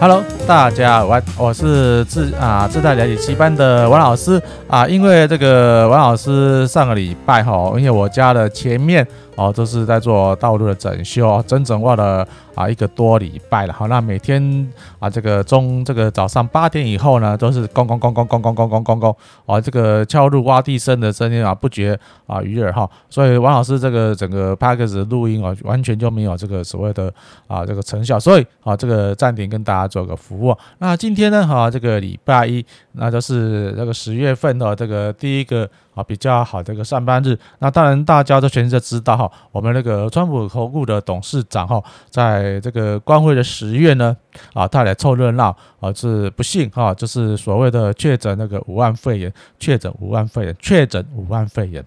Hello，大家好，我是自啊自带了解七班的王老师啊，因为这个王老师上个礼拜哈，因为我家的前面。哦，都是在做道路的整修，整整挖了啊一个多礼拜了。好，那每天啊，这个中这个早上八点以后呢，都是咣咣咣咣咣咣咣咣咣咣，哦，这个敲入挖地声的声音啊，不绝啊于耳哈。所以王老师这个整个 Podcast 录音啊，完全就没有这个所谓的啊这个成效，所以啊这个暂停跟大家做个服务。那今天呢，哈，这个礼拜一，那就是这个十月份的这个第一个。啊，比较好的一个上班日，那当然大家都全都知道哈，我们那个川普投顾的董事长哈，在这个光辉的十月呢，啊，他来凑热闹啊，是不幸哈，就是所谓的确诊那个五万肺炎，确诊五万肺炎，确诊五万肺炎，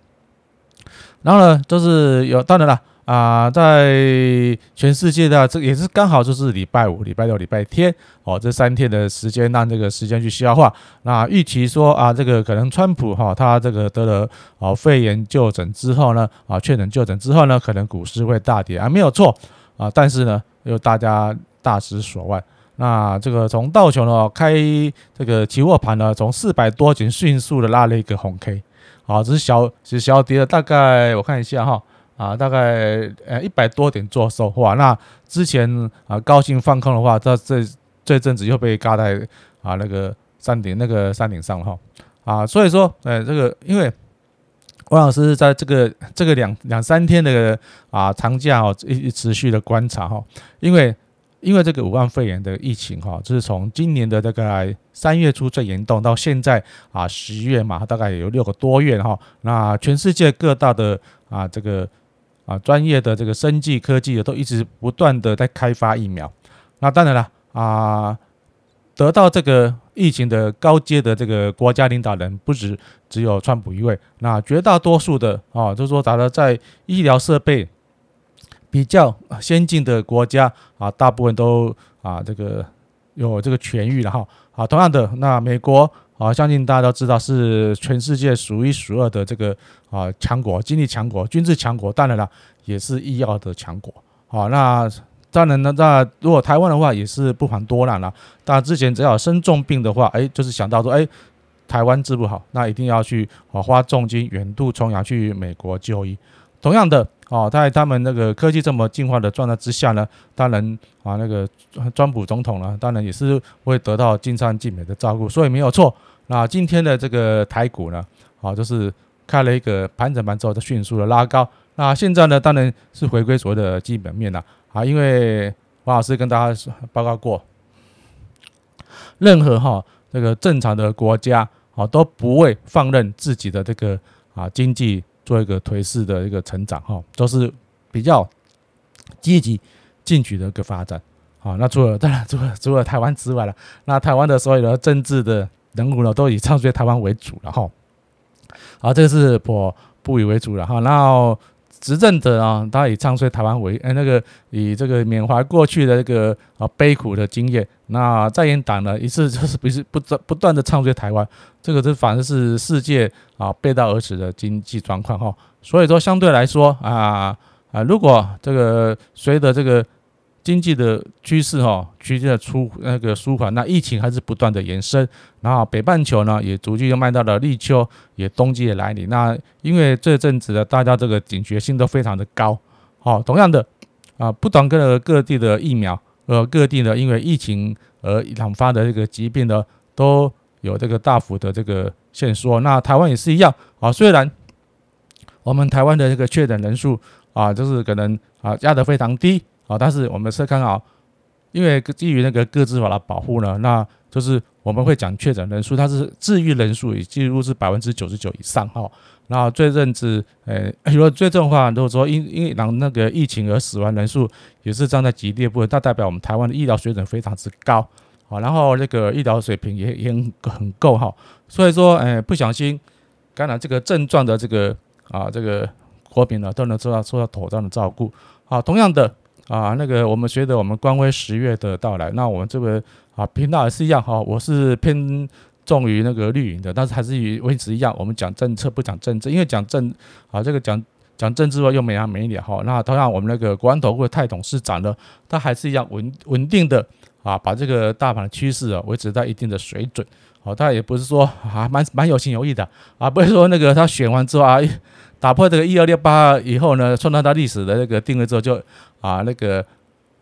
然后呢，就是有当然了。啊，在全世界的这也是刚好就是礼拜五、礼拜六、礼拜天哦，这三天的时间，让这个时间去消化。那预期说啊，这个可能川普哈，他这个得了啊肺炎就诊之后呢，啊确诊就诊之后呢，可能股市会大跌啊，没有错啊。但是呢，又大家大失所望。那这个从道琼呢开这个期货盘呢，从四百多点迅速的拉了一个红 K，啊，只是小只是小跌了大概我看一下哈。啊，大概呃一百多点做收哇，那之前啊高兴放空的话，这这这阵子又被嘎在啊那个山顶那个山顶上了哈啊，所以说呃这个因为王老师在这个这个两两三天的啊长假哦一持续的观察哈，因为因为这个武汉肺炎的疫情哈，就是从今年的大概三月初最严重到现在啊十月嘛，大概有六个多月哈，那全世界各大的啊这个。啊，专业的这个生技科技的都一直不断的在开发疫苗。那当然了，啊，得到这个疫情的高阶的这个国家领导人不止只有川普一位。那绝大多数的啊，就是说，打了在医疗设备比较先进的国家啊，大部分都啊这个有这个痊愈了哈。啊，同样的，那美国。啊，相信大家都知道是全世界数一数二的这个啊强国，经济强国，军事强国，当然了，也是医药的强国。好，那当然呢，那如果台湾的话，也是不遑多让了。大家之前只要生重病的话，哎，就是想到说，哎，台湾治不好，那一定要去啊花重金远渡重洋去美国就医。同样的，哦，在他们那个科技这么进化的状态之下呢，当然啊，那个川普总统呢，当然也是会得到尽善尽美的照顾，所以没有错。那今天的这个台股呢，啊，就是开了一个盘整盘之后，就迅速的拉高。那现在呢，当然是回归所谓的基本面了啊，因为王老师跟大家报告过，任何哈这个正常的国家啊都不会放任自己的这个啊经济。做一个颓势的一个成长哈，都是比较积极进取的一个发展。好，那除了当然除了除了台湾之外了，那台湾的所有的政治的人物呢，都以唱衰台湾为主了哈。好，这是我不以为主了哈。然后。执政者啊，他以唱衰台湾为，哎，那个以这个缅怀过去的这个啊悲苦的经验。那在野党呢，一次就是不是不断不断的唱衰台湾，这个是反正是世界啊背道而驰的经济状况哈。所以说相对来说啊啊，如果这个随着这个。经济的趋势哈，趋势的出那个舒缓，那疫情还是不断的延伸，然后北半球呢也逐渐又迈到了立秋，也冬季的来临。那因为这阵子呢，大家这个警觉性都非常的高，好，同样的啊，不同各各地的疫苗，呃，各地呢因为疫情而引发的这个疾病呢，都有这个大幅的这个限缩。那台湾也是一样啊，虽然我们台湾的这个确诊人数啊，就是可能啊压得非常低。啊，但是我们是看好，因为基于那个个自法的保护呢，那就是我们会讲确诊人数，它是治愈人数也几乎是百分之九十九以上哈。然后这阵子，呃，如果最重的话，如果说因因为让那个疫情而死亡人数也是站在极低的部分，那代表我们台湾的医疗水准非常之高，好，然后那个医疗水平也也很很够哈。所以说，呃，不小心感染这个症状的这个啊这个国民呢，都能受到受到妥当的照顾。好，同样的。啊，那个我们随着我们光辉十月的到来，那我们这个啊频道也是一样哈，我是偏重于那个绿营的，但是还是与维持一样，我们讲政策不讲政治，因为讲政啊这个讲讲政治话又没完没了哈。那同样我们那个国安投顾泰董事长呢，他还是一样稳稳定的啊，把这个大盘的趋势啊维持在一定的水准。好，他也不是说啊蛮蛮有情有义的啊，不是说那个他选完之后啊打破这个一二六八以后呢，创造他历史的那个定位之后就啊那个。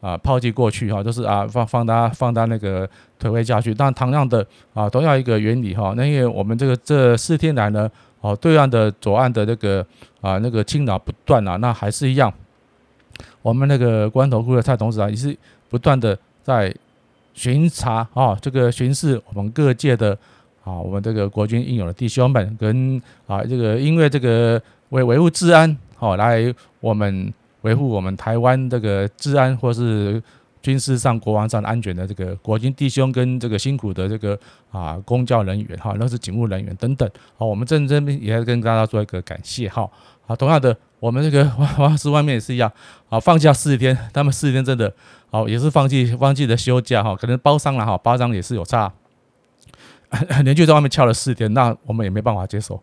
啊，抛弃过去哈，就是啊放放大放大那个推回下去，但同样的啊，同样一个原理哈。那因为我们这个这四天来呢，哦，对岸的左岸的那个啊那个侵扰不断啊，那还是一样，我们那个关头库的蔡董事长也是不断的在巡查啊，这个巡视我们各界的啊，我们这个国军应有的弟兄们跟啊这个因为这个为维护治安好来我们。维护我们台湾这个治安，或是军事上、国防上的安全的这个国军弟兄跟这个辛苦的这个啊公教人员哈，那是警务人员等等，好，我们在这边也要跟大家做一个感谢哈。好，同样的，我们这个王王老师外面也是一样，啊，放假四天，他们四天真的好，也是放弃放弃的休假哈，可能包商了哈，包商也是有差，连续在外面翘了四天，那我们也没办法接受，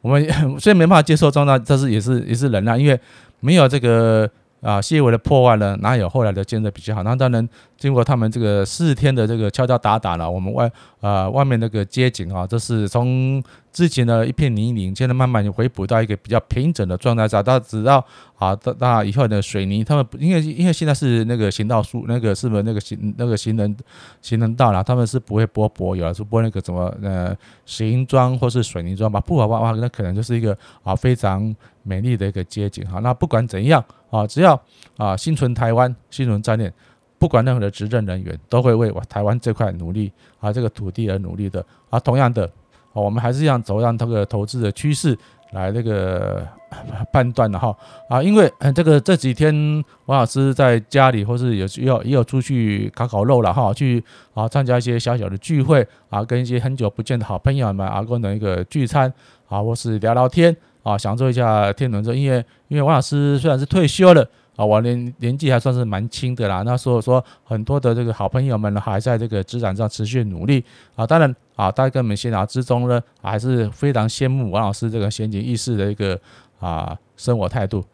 我们 虽然没办法接受，状态，但是也是也是忍耐，因为。没有这个啊，细微的破坏呢，哪有后来的建设比较好？那当然，经过他们这个四天的这个敲敲打打了，我们外啊外面那个街景啊，这是从之前的一片泥泞，现在慢慢回补到一个比较平整的状态下。到直到啊到到以后的水泥，他们因为因为现在是那个行道树，那个是不是那个行那个行人行人道了？他们是不会拨柏油，是拨那个什么呃石英桩或是水泥砖吧？不好的话，那可能就是一个啊非常。美丽的一个街景哈，那不管怎样啊，只要啊心存台湾，心存战念，不管任何的执政人员都会为我台湾这块努力啊，这个土地而努力的啊。同样的，我们还是一样走让这个投资的趋势来那个判断的哈啊，因为这个这几天王老师在家里或是有需要也有出去烤烤肉了哈，去啊参加一些小小的聚会啊，跟一些很久不见的好朋友们啊，共同一个聚餐啊，或是聊聊天。啊，享受一下天伦之乐，因为因为王老师虽然是退休了啊，我年年纪还算是蛮轻的啦。那所以说，很多的这个好朋友们呢，还在这个职场上持续努力啊。当然啊，大家跟我们闲聊之中呢，还是非常羡慕王老师这个先进意识的一个啊生活态度。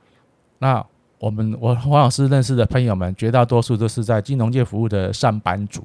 那我们我王老师认识的朋友们，绝大多数都是在金融界服务的上班族。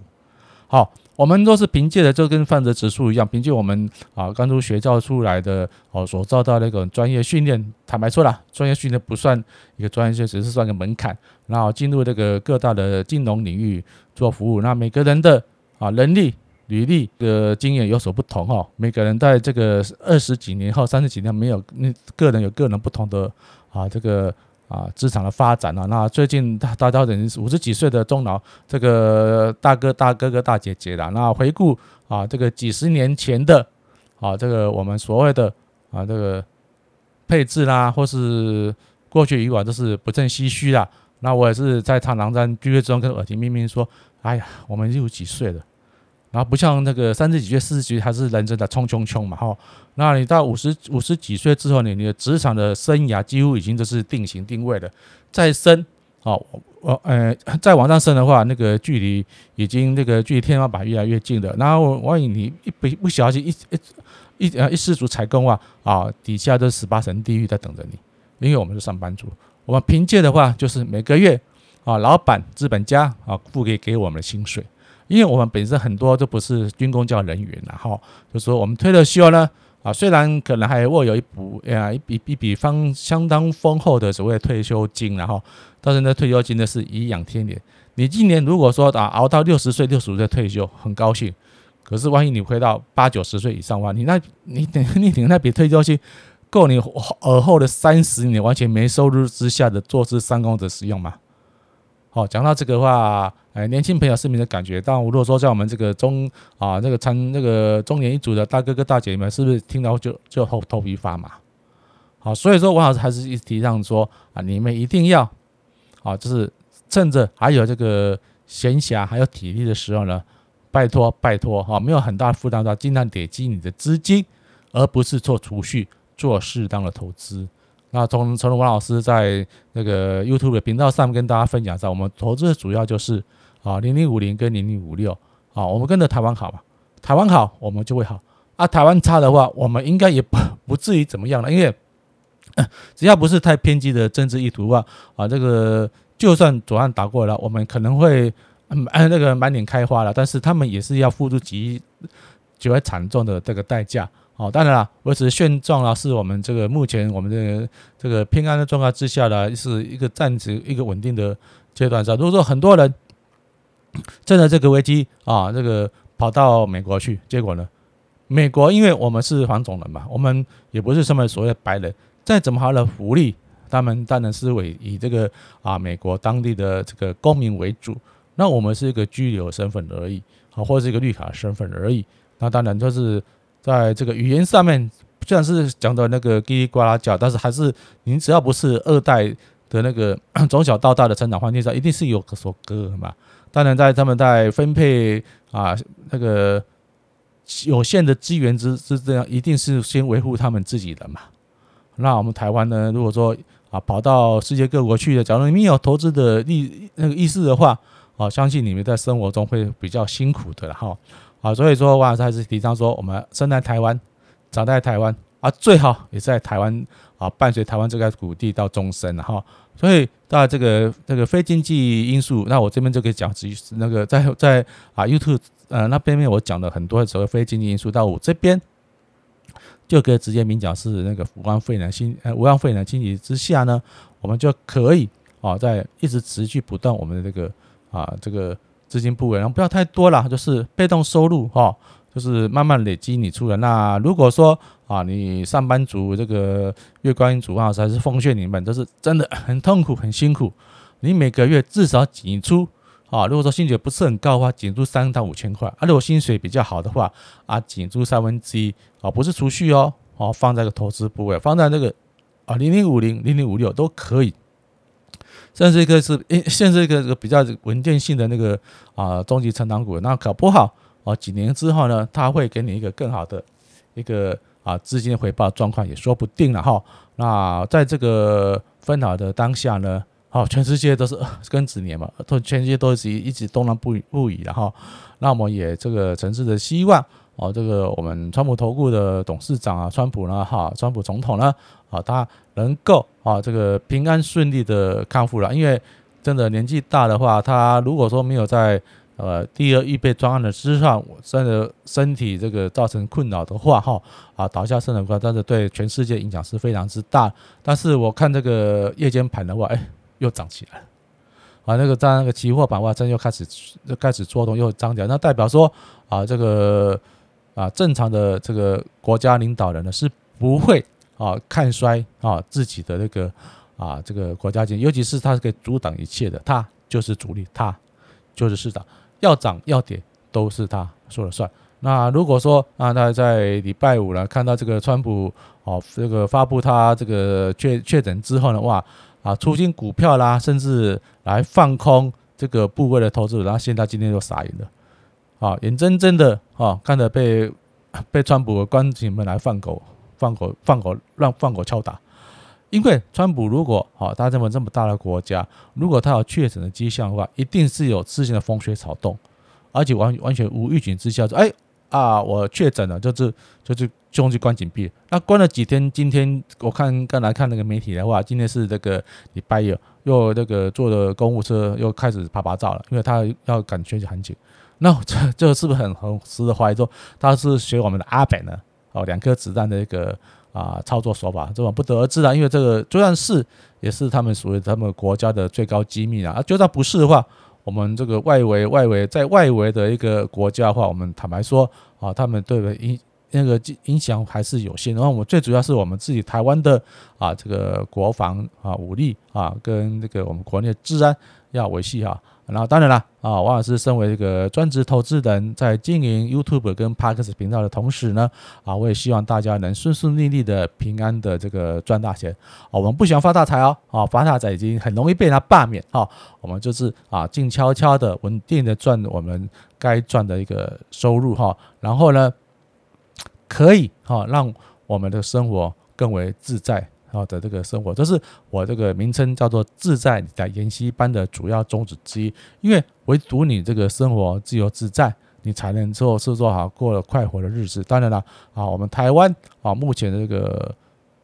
好。我们都是凭借的，就跟范泽指数一样，凭借我们啊刚从学校出来的哦，所遭到那个专业训练。坦白说了，专业训练不算一个专业训，只是算个门槛。然后进入这个各大的金融领域做服务。那每个人的啊能力、履历的经验有所不同哈。每个人在这个二十几年后、三十几年没有，那个人有个人不同的啊这个。啊，职场的发展啊，那最近大大家等于五十几岁的中老这个大哥大哥哥大姐姐了，那回顾啊，这个几十年前的啊，这个我们所谓的啊这个配置啦，或是过去以往都是不胜唏嘘啦。那我也是在常常在聚会中跟耳提面命说，哎呀，我们又几岁了。然后不像那个三十几岁、四十几岁还是人生的冲冲冲嘛，哈。那你到五十五十几岁之后呢，你的职场的生涯几乎已经都是定型定位了。再升，哦，我呃再往上升的话，那个距离已经那个距离天花板越来越近了。然后万一你一不不小心一一一呃一失足踩空啊，啊，底下都十八层地狱在等着你。因为我们是上班族，我们凭借的话就是每个月啊，老板资本家啊付给给我们的薪水。因为我们本身很多都不是军公教人员，然后就说我们退了休呢，啊，虽然可能还握有一笔啊一笔一笔方相当丰厚的所谓退休金，然后但是呢退休金呢是颐养天年。你今年如果说啊熬到六十岁六十五岁退休，很高兴，可是万一你回到八九十岁以上的话，你那你等你等那笔退休金够你尔后的三十年完全没收入之下的坐吃山空的使用吗？好，讲到这个话。哎，年轻朋友市民的感觉，但如果说在我们这个中啊，这个参这个中年一族的大哥哥大姐们，是不是听到就就头头皮发麻？好，所以说王老师还是一直提倡说啊，你们一定要啊，就是趁着还有这个闲暇还有体力的时候呢，拜托拜托哈，没有很大负担的话，尽量累积你的资金，而不是做储蓄，做适当的投资。那从从王老师在那个 YouTube 的频道上跟大家分享一下，我们投资的主要就是。啊，零零五零跟零零五六，啊，我们跟着台湾好嘛，台湾好，我们就会好啊。台湾差的话，我们应该也不 不至于怎么样了，因为 只要不是太偏激的政治意图啊啊，这个就算左岸打过来，我们可能会嗯那个满脸开花了，但是他们也是要付出极极为惨重的这个代价。哦，当然了，维持现状啊，是我们这个目前我们这个这个平安的状态之下呢，是一个暂时一个稳定的阶段上。如果说很多人 趁着这个危机啊，这个跑到美国去，结果呢，美国因为我们是黄种人嘛，我们也不是什么所谓的白人，再怎么好的福利，他们当然是为以这个啊美国当地的这个公民为主。那我们是一个居留身份而已，啊，或者是一个绿卡身份而已。那当然就是。在这个语言上面，虽然是讲的那个叽里呱啦叫，但是还是您只要不是二代的那个 从小到大的成长环境上，一定是有所隔阂嘛。当然，在他们在分配啊那个有限的资源之之这样，一定是先维护他们自己的嘛。那我们台湾呢，如果说啊跑到世界各国去的，假如你们有投资的意那个意识的话，啊，相信你们在生活中会比较辛苦的哈。啊，所以说，王老师还是提倡说，我们生在台湾，长在台湾啊，最好也是在台湾啊，伴随台湾这块土地到终身了哈。所以，到这个这个非经济因素，那我这边就可以讲，直那个在在啊 YouTube 呃那边面我讲了很多的所谓非经济因素，到我这边就可以直接明讲是那个武汉肺炎新呃武汉肺炎经济之下呢，我们就可以啊，在一直持续不断我们的这个啊这个。资金部位，然后不要太多了，就是被动收入哈，就是慢慢累积你出来。那如果说啊，你上班族这个月光族啊，还是奉劝你们，就是真的很痛苦、很辛苦。你每个月至少挤出啊，如果说薪水不是很高的话，挤出三到五千块；啊，如果薪水比较好的话，啊，挤出三分之一啊，不是储蓄哦，哦，放在个投资部位，放在那个啊零零五零、零零五六都可以。甚至一个是诶，甚至一个个比较稳定性的那个啊中级成长股，那搞不好啊几年之后呢，它会给你一个更好的一个啊资金回报状况也说不定了哈。那在这个分好的当下呢，好，全世界都是庚子年嘛，都全世界都是一直动荡不不已的哈。那我们也这个诚挚的希望。哦，这个我们川普投顾的董事长啊，川普呢，哈，川普总统呢，啊，他能够啊，这个平安顺利的康复了。因为真的年纪大的话，他如果说没有在呃第二预备专案的之上，真的身体这个造成困扰的话，哈，啊，倒下肾的话，但是对全世界影响是非常之大。但是我看这个夜间盘的话，哎，又涨起来了。啊，那个在那个期货板块真又开始又开始做动，又涨起来，那代表说啊，这个。啊，正常的这个国家领导人呢，是不会啊看衰啊自己的那个啊这个国家经济，尤其是他是可以阻挡一切的，他就是主力，他就是市场，要涨要跌都是他说了算。那如果说啊，他在礼拜五呢看到这个川普哦这个发布他这个确确诊之后呢，哇啊出清股票啦，甚至来放空这个部位的投资，然后现在今天就傻眼了。啊，眼睁睁的啊，看着被被川普的官警们来放狗、放狗、放狗让放狗敲打。因为川普如果啊，他这么这么大的国家，如果他有确诊的迹象的话，一定是有事先的风吹草动，而且完完全无预警之下说，哎啊，我确诊了，就是就是就去关紧闭。那关了几天，今天我看刚来看那个媒体的话，今天是这个礼拜一，又那个坐的公务车又开始趴趴走了，因为他要赶选举很紧。那这这个是不是很很值得怀疑？说他是学我们的阿北呢？哦，两颗子弹的一个啊操作手法，这种不得而知啊。因为这个就算是也是他们属于他们国家的最高机密啊。就算不是的话，我们这个外围外围在外围的一个国家的话，我们坦白说啊，他们对的影那个影响还是有限。然后我们最主要是我们自己台湾的啊这个国防啊武力啊跟这个我们国内的治安要维系哈。然后当然了啊，王老师身为这个专职投资人，在经营 YouTube 跟 Parks 频道的同时呢，啊，我也希望大家能顺顺利利的、平安的这个赚大钱。啊，我们不喜欢发大财哦，啊，发大财已经很容易被他罢免。哈，我们就是啊，静悄悄的、稳定的赚我们该赚的一个收入哈。然后呢，可以哈让我们的生活更为自在。好的，这个生活，这是我这个名称叫做“自在理财研习班”的主要宗旨之一。因为唯独你这个生活自由自在，你才能做是做好过了快活的日子。当然了，啊，我们台湾啊，目前的这个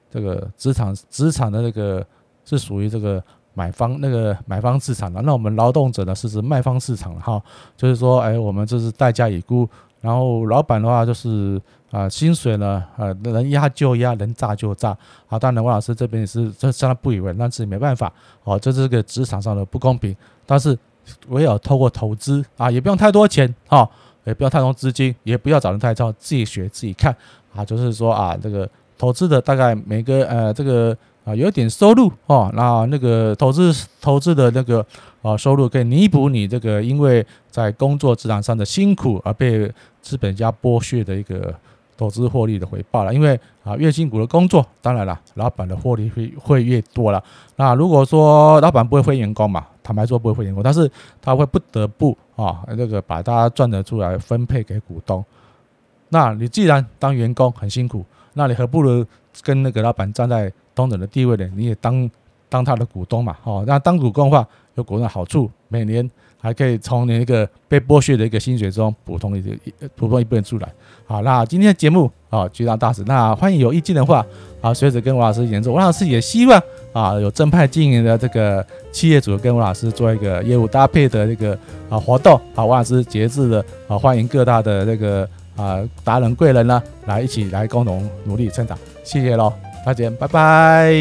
这个职场职场的那个是属于这个买方那个买方市场的，那我们劳动者呢是指卖方市场哈，就是说，哎，我们就是代价已估，然后老板的话就是啊，薪水呢，呃，能压就压，能炸就炸啊。当然，王老师这边也是这相当不以为然，但是没办法哦，这是个职场上的不公平。但是唯有透过投资啊，也不用太多钱哈，也不要太多资金，也不要找人太招，自己学自己看啊，就是说啊，这个。投资的大概每个呃这个啊有点收入哦，那那个投资投资的那个啊收入可以弥补你这个因为在工作职场上的辛苦而被资本家剥削的一个投资获利的回报了。因为啊越辛苦的工作，当然了，老板的获利会会越多了。那如果说老板不会分员工嘛，坦白说不会分员工，但是他会不得不啊那个把大家赚的出来分配给股东。那你既然当员工很辛苦。那你何不如跟那个老板站在同等的地位呢？你也当当他的股东嘛，哦，那当股东的话有股东的好处，每年还可以从你那个被剥削的一个薪水中补充一补充一部分出来。好，那今天的节目啊，就到大使，那欢迎有意见的话啊，随时跟王老师联络。王老师也希望啊，有正派经营的这个企业主跟王老师做一个业务搭配的这个啊活动。好，王老师节制的啊，欢迎各大的这个。啊，达人贵人呢，来一起来共同努力成长，谢谢喽，大家，拜拜。